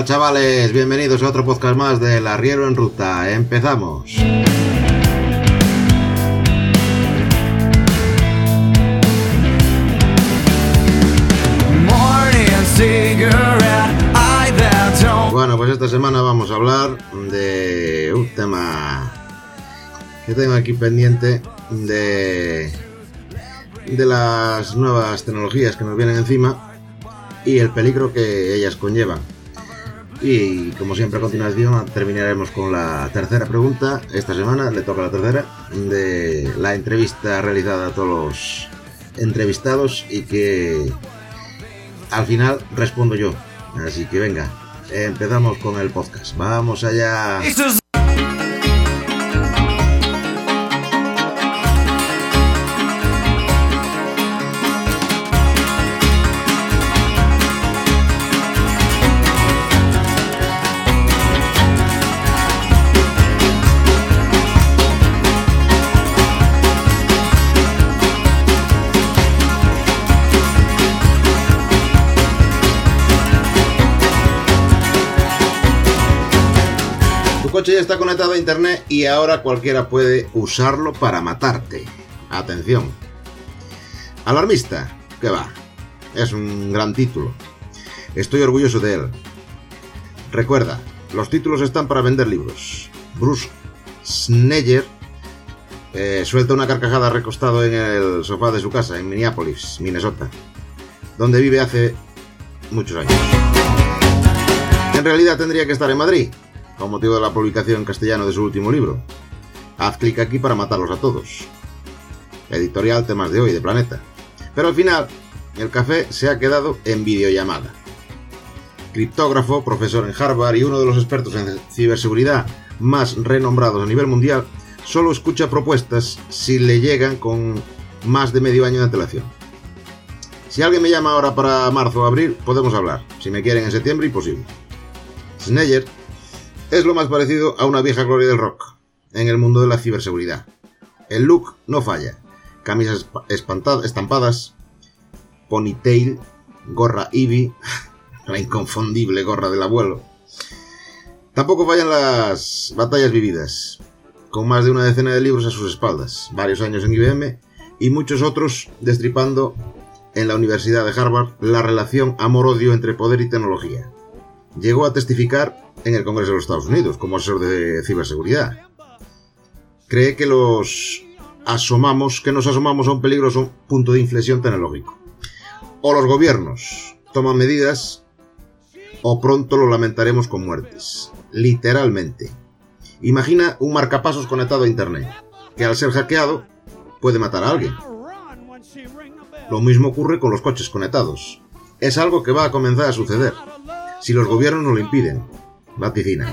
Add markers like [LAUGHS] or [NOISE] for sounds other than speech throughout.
¿qué tal chavales? Bienvenidos a otro podcast más del Arriero en Ruta. Empezamos. Bueno, pues esta semana vamos a hablar de un tema que tengo aquí pendiente de de las nuevas tecnologías que nos vienen encima y el peligro que ellas conllevan. Y como siempre a continuación terminaremos con la tercera pregunta. Esta semana le toca la tercera de la entrevista realizada a todos los entrevistados y que al final respondo yo. Así que venga, empezamos con el podcast. Vamos allá. Coche ya está conectado a internet y ahora cualquiera puede usarlo para matarte. Atención. Alarmista, que va. Es un gran título. Estoy orgulloso de él. Recuerda, los títulos están para vender libros. Bruce Sneyer eh, suelta una carcajada recostado en el sofá de su casa en Minneapolis, Minnesota, donde vive hace muchos años. En realidad tendría que estar en Madrid, con motivo de la publicación en castellano de su último libro. Haz clic aquí para matarlos a todos. Editorial Temas de Hoy de Planeta. Pero al final, el café se ha quedado en videollamada. Criptógrafo, profesor en Harvard y uno de los expertos en ciberseguridad más renombrados a nivel mundial, solo escucha propuestas si le llegan con más de medio año de antelación. Si alguien me llama ahora para marzo o abril, podemos hablar. Si me quieren en septiembre, imposible. Sneyer es lo más parecido a una vieja gloria del rock en el mundo de la ciberseguridad. El look no falla. Camisas estampadas, ponytail, gorra Eevee, [LAUGHS] la inconfundible gorra del abuelo. Tampoco fallan las batallas vividas, con más de una decena de libros a sus espaldas, varios años en IBM y muchos otros destripando en la Universidad de Harvard la relación amor-odio entre poder y tecnología. Llegó a testificar en el Congreso de los Estados Unidos como asesor de ciberseguridad. Cree que los asomamos, que nos asomamos a un peligroso punto de inflexión tecnológico. O los gobiernos toman medidas o pronto lo lamentaremos con muertes. Literalmente. Imagina un marcapasos conectado a Internet, que al ser hackeado puede matar a alguien. Lo mismo ocurre con los coches conectados. Es algo que va a comenzar a suceder, si los gobiernos no lo impiden, vaticina.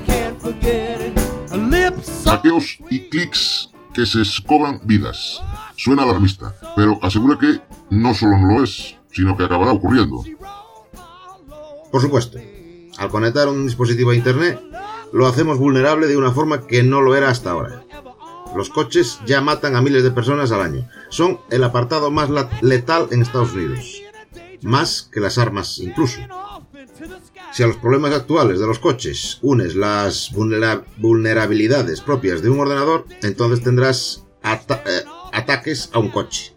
Hackeos y clics que se escoban vidas. Suena alarmista, pero asegura que no solo no lo es, sino que acabará ocurriendo. Por supuesto, al conectar un dispositivo a Internet, lo hacemos vulnerable de una forma que no lo era hasta ahora. Los coches ya matan a miles de personas al año. Son el apartado más letal en Estados Unidos. Más que las armas incluso. Si a los problemas actuales de los coches unes las vulnerabilidades propias de un ordenador, entonces tendrás eh, ataques a un coche.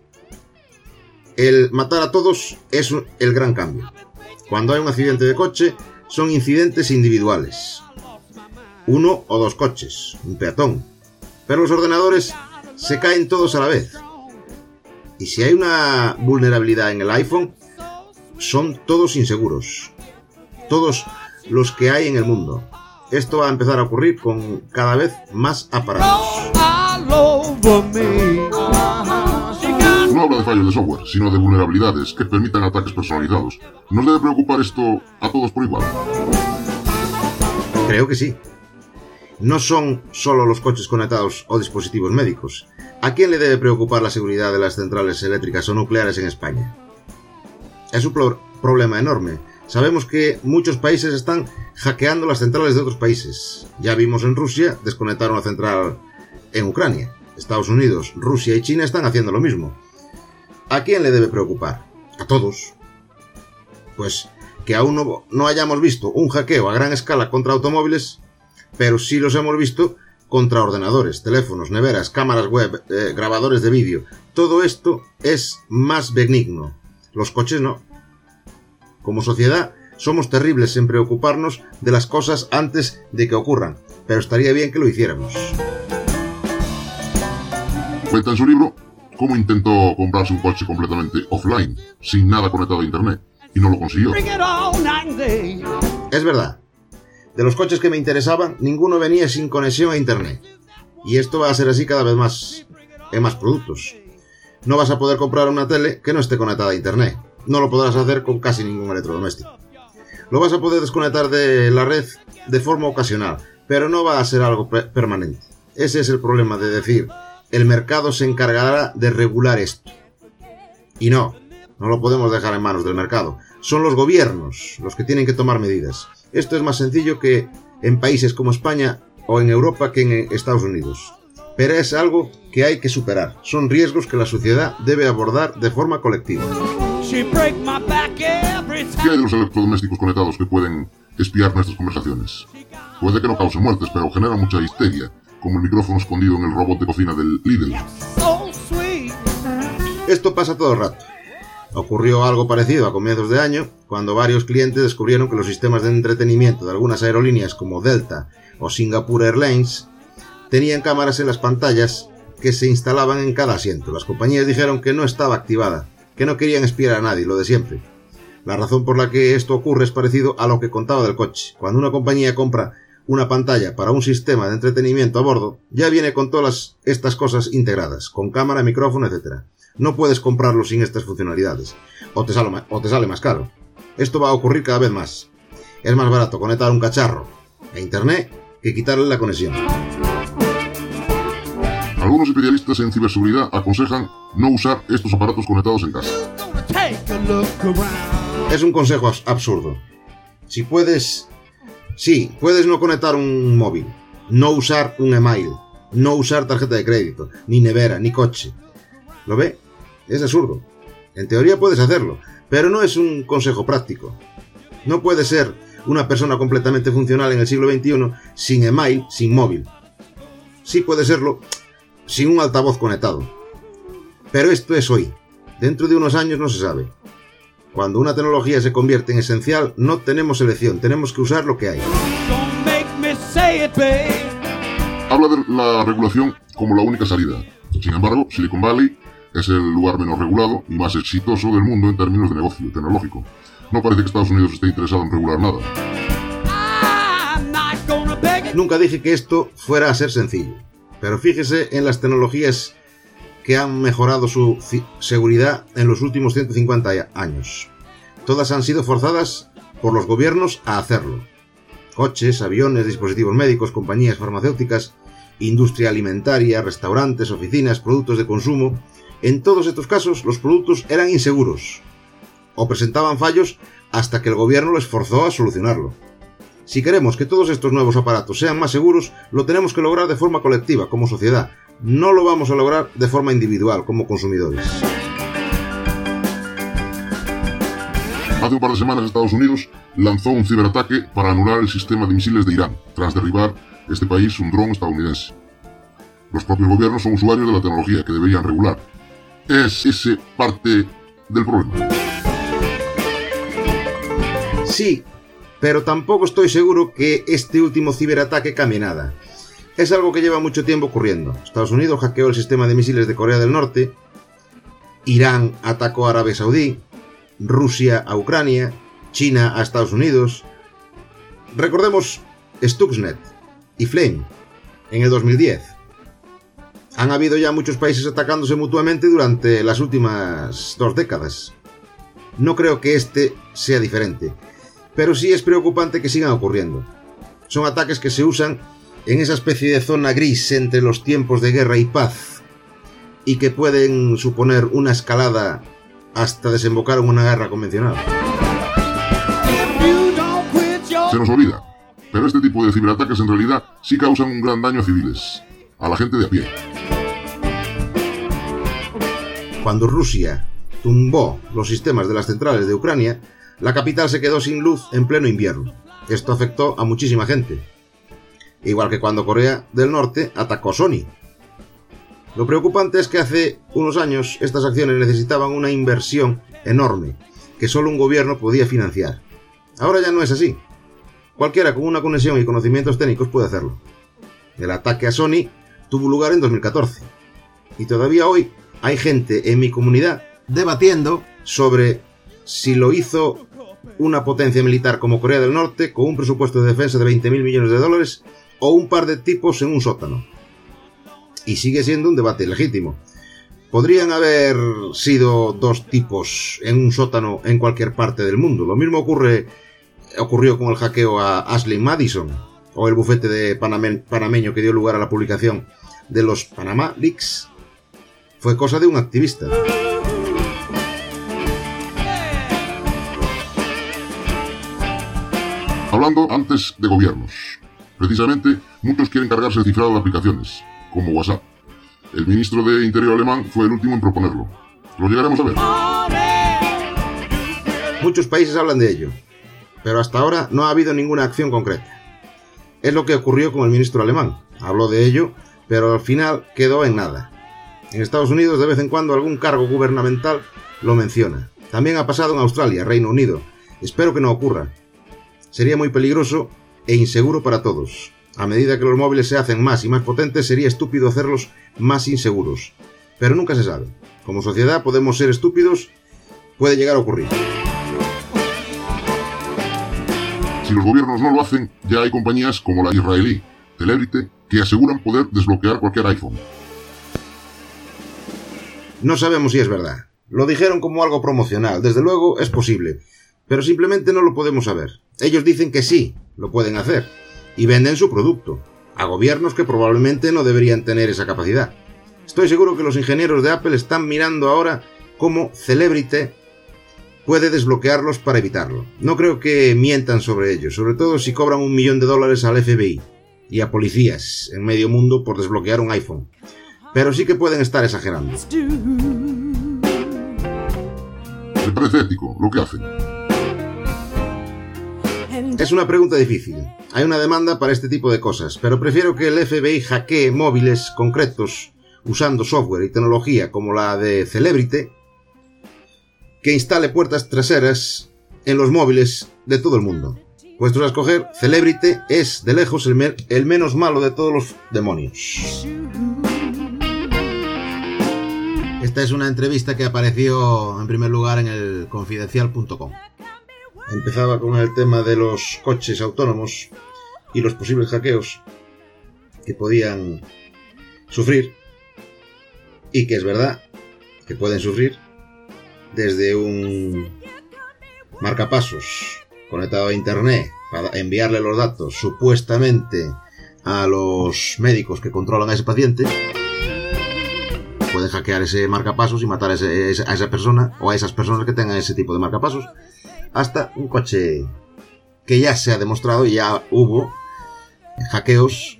El matar a todos es el gran cambio. Cuando hay un accidente de coche, son incidentes individuales. Uno o dos coches, un peatón. Pero los ordenadores se caen todos a la vez. Y si hay una vulnerabilidad en el iPhone, son todos inseguros todos los que hay en el mundo. Esto va a empezar a ocurrir con cada vez más aparatos. No habla de fallos de software, sino de vulnerabilidades que permitan ataques personalizados. ¿Nos debe preocupar esto a todos por igual? Creo que sí. No son solo los coches conectados o dispositivos médicos. ¿A quién le debe preocupar la seguridad de las centrales eléctricas o nucleares en España? Es un problema enorme Sabemos que muchos países están hackeando las centrales de otros países. Ya vimos en Rusia desconectar una central en Ucrania. Estados Unidos, Rusia y China están haciendo lo mismo. ¿A quién le debe preocupar? A todos. Pues que aún no, no hayamos visto un hackeo a gran escala contra automóviles, pero sí los hemos visto contra ordenadores, teléfonos, neveras, cámaras web, eh, grabadores de vídeo. Todo esto es más benigno. Los coches no. Como sociedad, somos terribles en preocuparnos de las cosas antes de que ocurran, pero estaría bien que lo hiciéramos. Cuenta en su libro cómo intentó comprarse un coche completamente offline, sin nada conectado a internet, y no lo consiguió. Es verdad. De los coches que me interesaban, ninguno venía sin conexión a internet. Y esto va a ser así cada vez más en más productos. No vas a poder comprar una tele que no esté conectada a internet. No lo podrás hacer con casi ningún electrodoméstico. Lo vas a poder desconectar de la red de forma ocasional, pero no va a ser algo permanente. Ese es el problema de decir, el mercado se encargará de regular esto. Y no, no lo podemos dejar en manos del mercado. Son los gobiernos los que tienen que tomar medidas. Esto es más sencillo que en países como España o en Europa que en Estados Unidos. Pero es algo que hay que superar. Son riesgos que la sociedad debe abordar de forma colectiva. ¿Qué hay de los electrodomésticos conectados que pueden espiar nuestras conversaciones? Puede que no causen muertes, pero genera mucha histeria, como el micrófono escondido en el robot de cocina del Lidl. Esto pasa todo el rato. Ocurrió algo parecido a comienzos de año, cuando varios clientes descubrieron que los sistemas de entretenimiento de algunas aerolíneas como Delta o Singapore Airlines tenían cámaras en las pantallas que se instalaban en cada asiento. Las compañías dijeron que no estaba activada que no querían espiar a nadie, lo de siempre. La razón por la que esto ocurre es parecido a lo que contaba del coche. Cuando una compañía compra una pantalla para un sistema de entretenimiento a bordo, ya viene con todas estas cosas integradas, con cámara, micrófono, etc. No puedes comprarlo sin estas funcionalidades, o te, sale, o te sale más caro. Esto va a ocurrir cada vez más. Es más barato conectar un cacharro a Internet que quitarle la conexión. Algunos especialistas en ciberseguridad aconsejan no usar estos aparatos conectados en casa. Es un consejo absurdo. Si puedes... Sí, puedes no conectar un móvil, no usar un email, no usar tarjeta de crédito, ni nevera, ni coche. ¿Lo ve? Es absurdo. En teoría puedes hacerlo, pero no es un consejo práctico. No puede ser una persona completamente funcional en el siglo XXI sin email, sin móvil. Sí puede serlo, sin un altavoz conectado. Pero esto es hoy. Dentro de unos años no se sabe. Cuando una tecnología se convierte en esencial, no tenemos elección, tenemos que usar lo que hay. Habla de la regulación como la única salida. Sin embargo, Silicon Valley es el lugar menos regulado y más exitoso del mundo en términos de negocio tecnológico. No parece que Estados Unidos esté interesado en regular nada. Nunca dije que esto fuera a ser sencillo. Pero fíjese en las tecnologías que han mejorado su seguridad en los últimos 150 años. Todas han sido forzadas por los gobiernos a hacerlo. Coches, aviones, dispositivos médicos, compañías farmacéuticas, industria alimentaria, restaurantes, oficinas, productos de consumo. En todos estos casos los productos eran inseguros o presentaban fallos hasta que el gobierno les forzó a solucionarlo. Si queremos que todos estos nuevos aparatos sean más seguros, lo tenemos que lograr de forma colectiva, como sociedad. No lo vamos a lograr de forma individual, como consumidores. Hace un par de semanas Estados Unidos lanzó un ciberataque para anular el sistema de misiles de Irán, tras derribar este país un dron estadounidense. Los propios gobiernos son usuarios de la tecnología que deberían regular. ¿Es ese parte del problema? Sí, pero tampoco estoy seguro que este último ciberataque cambie nada. Es algo que lleva mucho tiempo ocurriendo. Estados Unidos hackeó el sistema de misiles de Corea del Norte, Irán atacó a Arabia Saudí, Rusia a Ucrania, China a Estados Unidos. Recordemos Stuxnet y Flame en el 2010. Han habido ya muchos países atacándose mutuamente durante las últimas dos décadas. No creo que este sea diferente pero sí es preocupante que sigan ocurriendo. Son ataques que se usan en esa especie de zona gris entre los tiempos de guerra y paz y que pueden suponer una escalada hasta desembocar en una guerra convencional. Se nos olvida, pero este tipo de ciberataques en realidad sí causan un gran daño a civiles, a la gente de a pie. Cuando Rusia tumbó los sistemas de las centrales de Ucrania, la capital se quedó sin luz en pleno invierno. Esto afectó a muchísima gente. Igual que cuando Corea del Norte atacó Sony. Lo preocupante es que hace unos años estas acciones necesitaban una inversión enorme que solo un gobierno podía financiar. Ahora ya no es así. Cualquiera con una conexión y conocimientos técnicos puede hacerlo. El ataque a Sony tuvo lugar en 2014. Y todavía hoy hay gente en mi comunidad debatiendo sobre si lo hizo una potencia militar como Corea del Norte con un presupuesto de defensa de 20.000 millones de dólares o un par de tipos en un sótano. Y sigue siendo un debate legítimo. Podrían haber sido dos tipos en un sótano en cualquier parte del mundo. Lo mismo ocurre, ocurrió con el hackeo a Ashley Madison o el bufete de panameño que dio lugar a la publicación de los Panama Leaks. Fue cosa de un activista. Hablando antes de gobiernos. Precisamente, muchos quieren cargarse el cifrado de aplicaciones, como WhatsApp. El ministro de Interior alemán fue el último en proponerlo. Lo llegaremos a ver. Muchos países hablan de ello, pero hasta ahora no ha habido ninguna acción concreta. Es lo que ocurrió con el ministro alemán. Habló de ello, pero al final quedó en nada. En Estados Unidos de vez en cuando algún cargo gubernamental lo menciona. También ha pasado en Australia, Reino Unido. Espero que no ocurra, sería muy peligroso e inseguro para todos. A medida que los móviles se hacen más y más potentes, sería estúpido hacerlos más inseguros. Pero nunca se sabe. Como sociedad podemos ser estúpidos, puede llegar a ocurrir. Si los gobiernos no lo hacen, ya hay compañías como la israelí, Celebrity, que aseguran poder desbloquear cualquier iPhone. No sabemos si es verdad. Lo dijeron como algo promocional. Desde luego es posible pero simplemente no lo podemos saber. Ellos dicen que sí, lo pueden hacer, y venden su producto, a gobiernos que probablemente no deberían tener esa capacidad. Estoy seguro que los ingenieros de Apple están mirando ahora cómo Celebrity puede desbloquearlos para evitarlo. No creo que mientan sobre ello, sobre todo si cobran un millón de dólares al FBI y a policías en medio mundo por desbloquear un iPhone. Pero sí que pueden estar exagerando. Me parece ético lo que hacen. Es una pregunta difícil. Hay una demanda para este tipo de cosas, pero prefiero que el FBI hackee móviles concretos usando software y tecnología como la de Celebrity que instale puertas traseras en los móviles de todo el mundo. Puestos a escoger, Celebrity es de lejos el, el menos malo de todos los demonios. Esta es una entrevista que apareció en primer lugar en el confidencial.com empezaba con el tema de los coches autónomos y los posibles hackeos que podían sufrir y que es verdad que pueden sufrir desde un marcapasos conectado a internet para enviarle los datos supuestamente a los médicos que controlan a ese paciente pueden hackear ese marcapasos y matar a, a esa persona o a esas personas que tengan ese tipo de marcapasos hasta un coche que ya se ha demostrado y ya hubo hackeos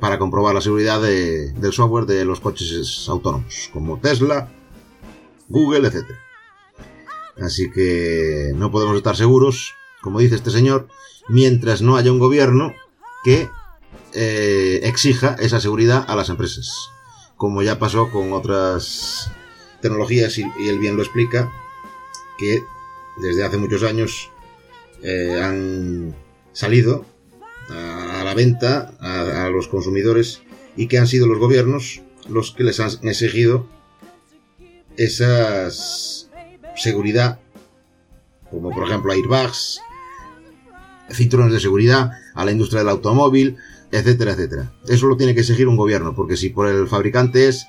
para comprobar la seguridad del software de los coches autónomos, como Tesla, Google, etc. Así que no podemos estar seguros, como dice este señor, mientras no haya un gobierno que eh, exija esa seguridad a las empresas, como ya pasó con otras tecnologías y, y él bien lo explica, que desde hace muchos años eh, han salido a, la venta a, los consumidores y que han sido los gobiernos los que les han exigido esa seguridad, como por ejemplo airbags, cinturones de seguridad, a la industria del automóvil, etcétera, etcétera. Eso lo tiene que exigir un gobierno, porque si por el fabricante es,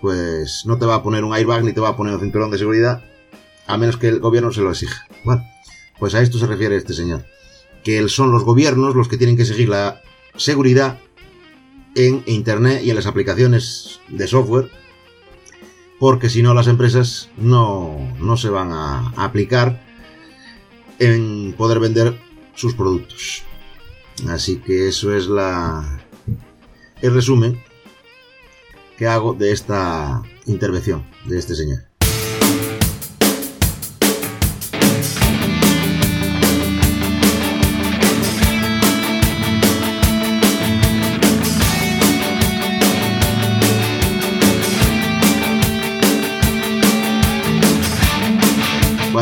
pues no te va a poner un airbag ni te va a poner un cinturón de seguridad, a menos que el gobierno se lo exija. Bueno, pues a esto se refiere este señor. Que son los gobiernos los que tienen que exigir la seguridad en Internet y en las aplicaciones de software, porque si no las empresas no, no se van a aplicar en poder vender sus productos. Así que eso es la el resumen que hago de esta intervención de este señor.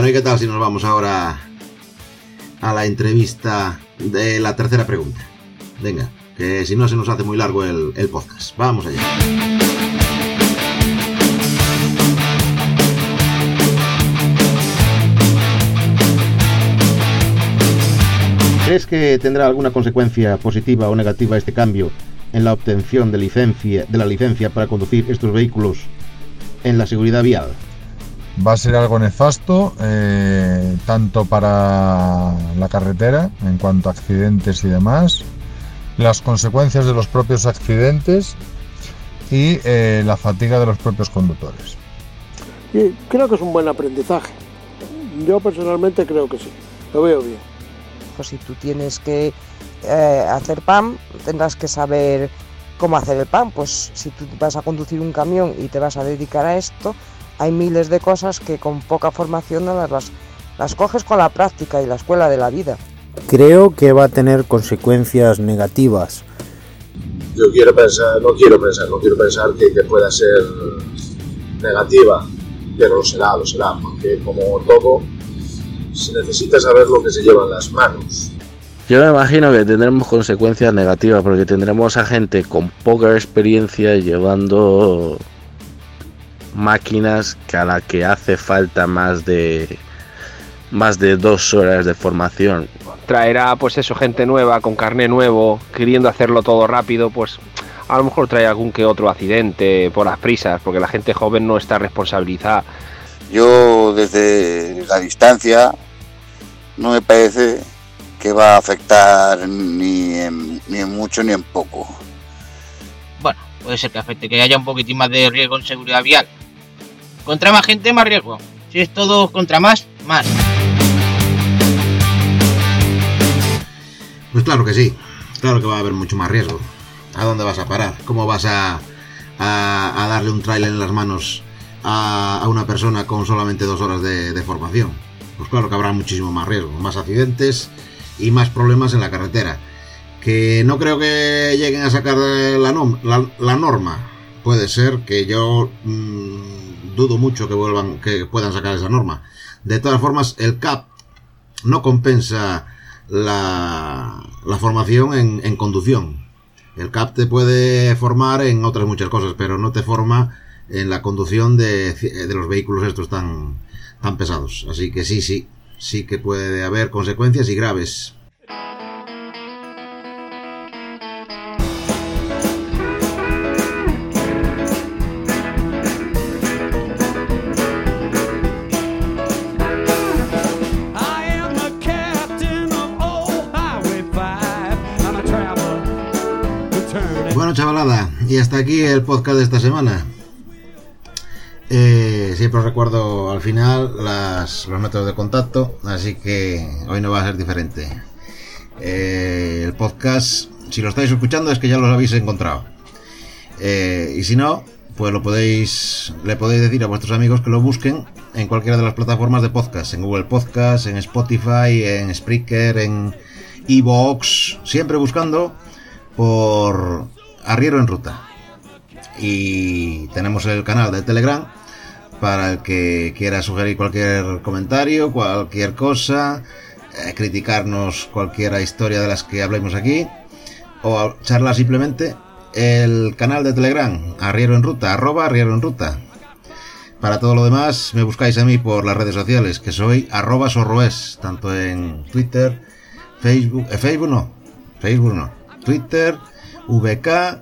Bueno, ¿y qué tal si nos vamos ahora a la entrevista de la tercera pregunta? Venga, que si no se nos hace muy largo el, el podcast. Vamos allá. ¿Crees que tendrá alguna consecuencia positiva o negativa este cambio en la obtención de, licencia, de la licencia para conducir estos vehículos en la seguridad vial? Va a ser algo nefasto, eh, tanto para la carretera, en cuanto a accidentes y demás, las consecuencias de los propios accidentes y eh, la fatiga de los propios conductores. Y creo que es un buen aprendizaje. Yo personalmente creo que sí, lo veo bien. Pues si tú tienes que eh, hacer pan, tendrás que saber cómo hacer el pan. Pues si tú vas a conducir un camión y te vas a dedicar a esto, hay miles de cosas que con poca formación no las, las coges con la práctica y la escuela de la vida. Creo que va a tener consecuencias negativas. Yo quiero pensar, no quiero pensar, no quiero pensar que, que pueda ser negativa, pero lo será, lo será, porque como todo, se necesita saber lo que se lleva en las manos. Yo me imagino que tendremos consecuencias negativas porque tendremos a gente con poca experiencia llevando máquinas que a la que hace falta más de más de dos horas de formación. Traerá pues eso, gente nueva, con carne nuevo, queriendo hacerlo todo rápido, pues a lo mejor trae algún que otro accidente por las prisas, porque la gente joven no está responsabilizada. Yo desde la distancia no me parece que va a afectar ni en, ni en mucho ni en poco. Bueno, puede ser que afecte, que haya un poquitín más de riesgo en seguridad vial. Contra más gente, más riesgo. Si es todo contra más, más. Pues claro que sí, claro que va a haber mucho más riesgo. ¿A dónde vas a parar? ¿Cómo vas a, a, darle un trailer en las manos a, una persona con solamente dos horas de, formación? Pues claro que habrá muchísimo más riesgo, más accidentes y más problemas en la carretera. Que no creo que lleguen a sacar la, la, norma. Puede ser que yo mmm, dudo mucho que vuelvan, que puedan sacar esa norma. De todas formas, el CAP no compensa la, formación en, en, conducción. El CAP te puede formar en otras muchas cosas, pero no te forma en la conducción de, de los vehículos estos tan, tan pesados. Así que sí, sí, sí que puede haber consecuencias y graves. Y hasta aquí el podcast de esta semana. Eh, siempre os recuerdo al final las, los métodos de contacto, así que hoy no va a ser diferente. Eh, el podcast, si lo estáis escuchando, es que ya los habéis encontrado. Eh, y si no, pues lo podéis, le podéis decir a vuestros amigos que lo busquen en cualquiera de las plataformas de podcast, en Google Podcast, en Spotify, en Spreaker, en Evox, siempre buscando por Arriero en Ruta. Y tenemos el canal de Telegram para el que quiera sugerir cualquier comentario, cualquier cosa, eh, criticarnos cualquier historia de las que hablemos aquí, o charlar simplemente el canal de Telegram, Arriero en Ruta, arroba Arriero en Ruta. Para todo lo demás, me buscáis a mí por las redes sociales, que soy arroba sorroes, tanto en Twitter, Facebook, eh, Facebook no, Facebook no, Twitter, VK,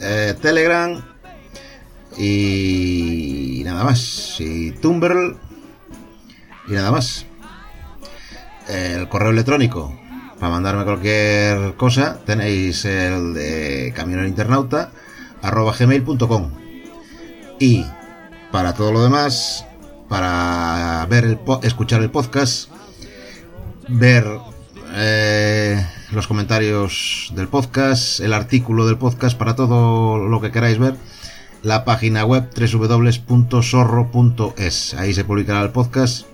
eh, Telegram y nada más. Y Tumblr y nada más. El correo electrónico para mandarme cualquier cosa tenéis el de camionero internauta arroba gmail.com y para todo lo demás para ver el escuchar el podcast ver eh, los comentarios del podcast el artículo del podcast para todo lo que queráis ver la página web www.sorro.es. Ahí se publicará el podcast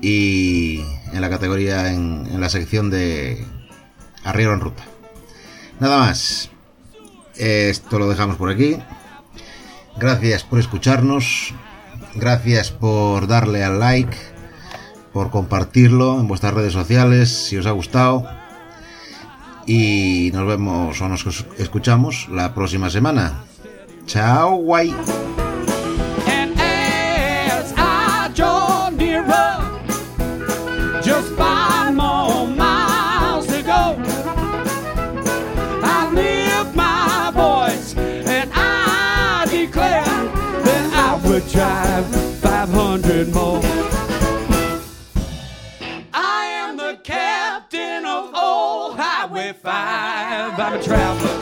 y en la categoría, en, en, la sección de Arriero en Ruta. Nada más. Esto lo dejamos por aquí. Gracias por escucharnos. Gracias por darle al like, por compartirlo en vuestras redes sociales si os ha gustado. Y nos vemos o nos escuchamos la próxima semana. Chao, guay. And as I Highway 5. I'm a traveler.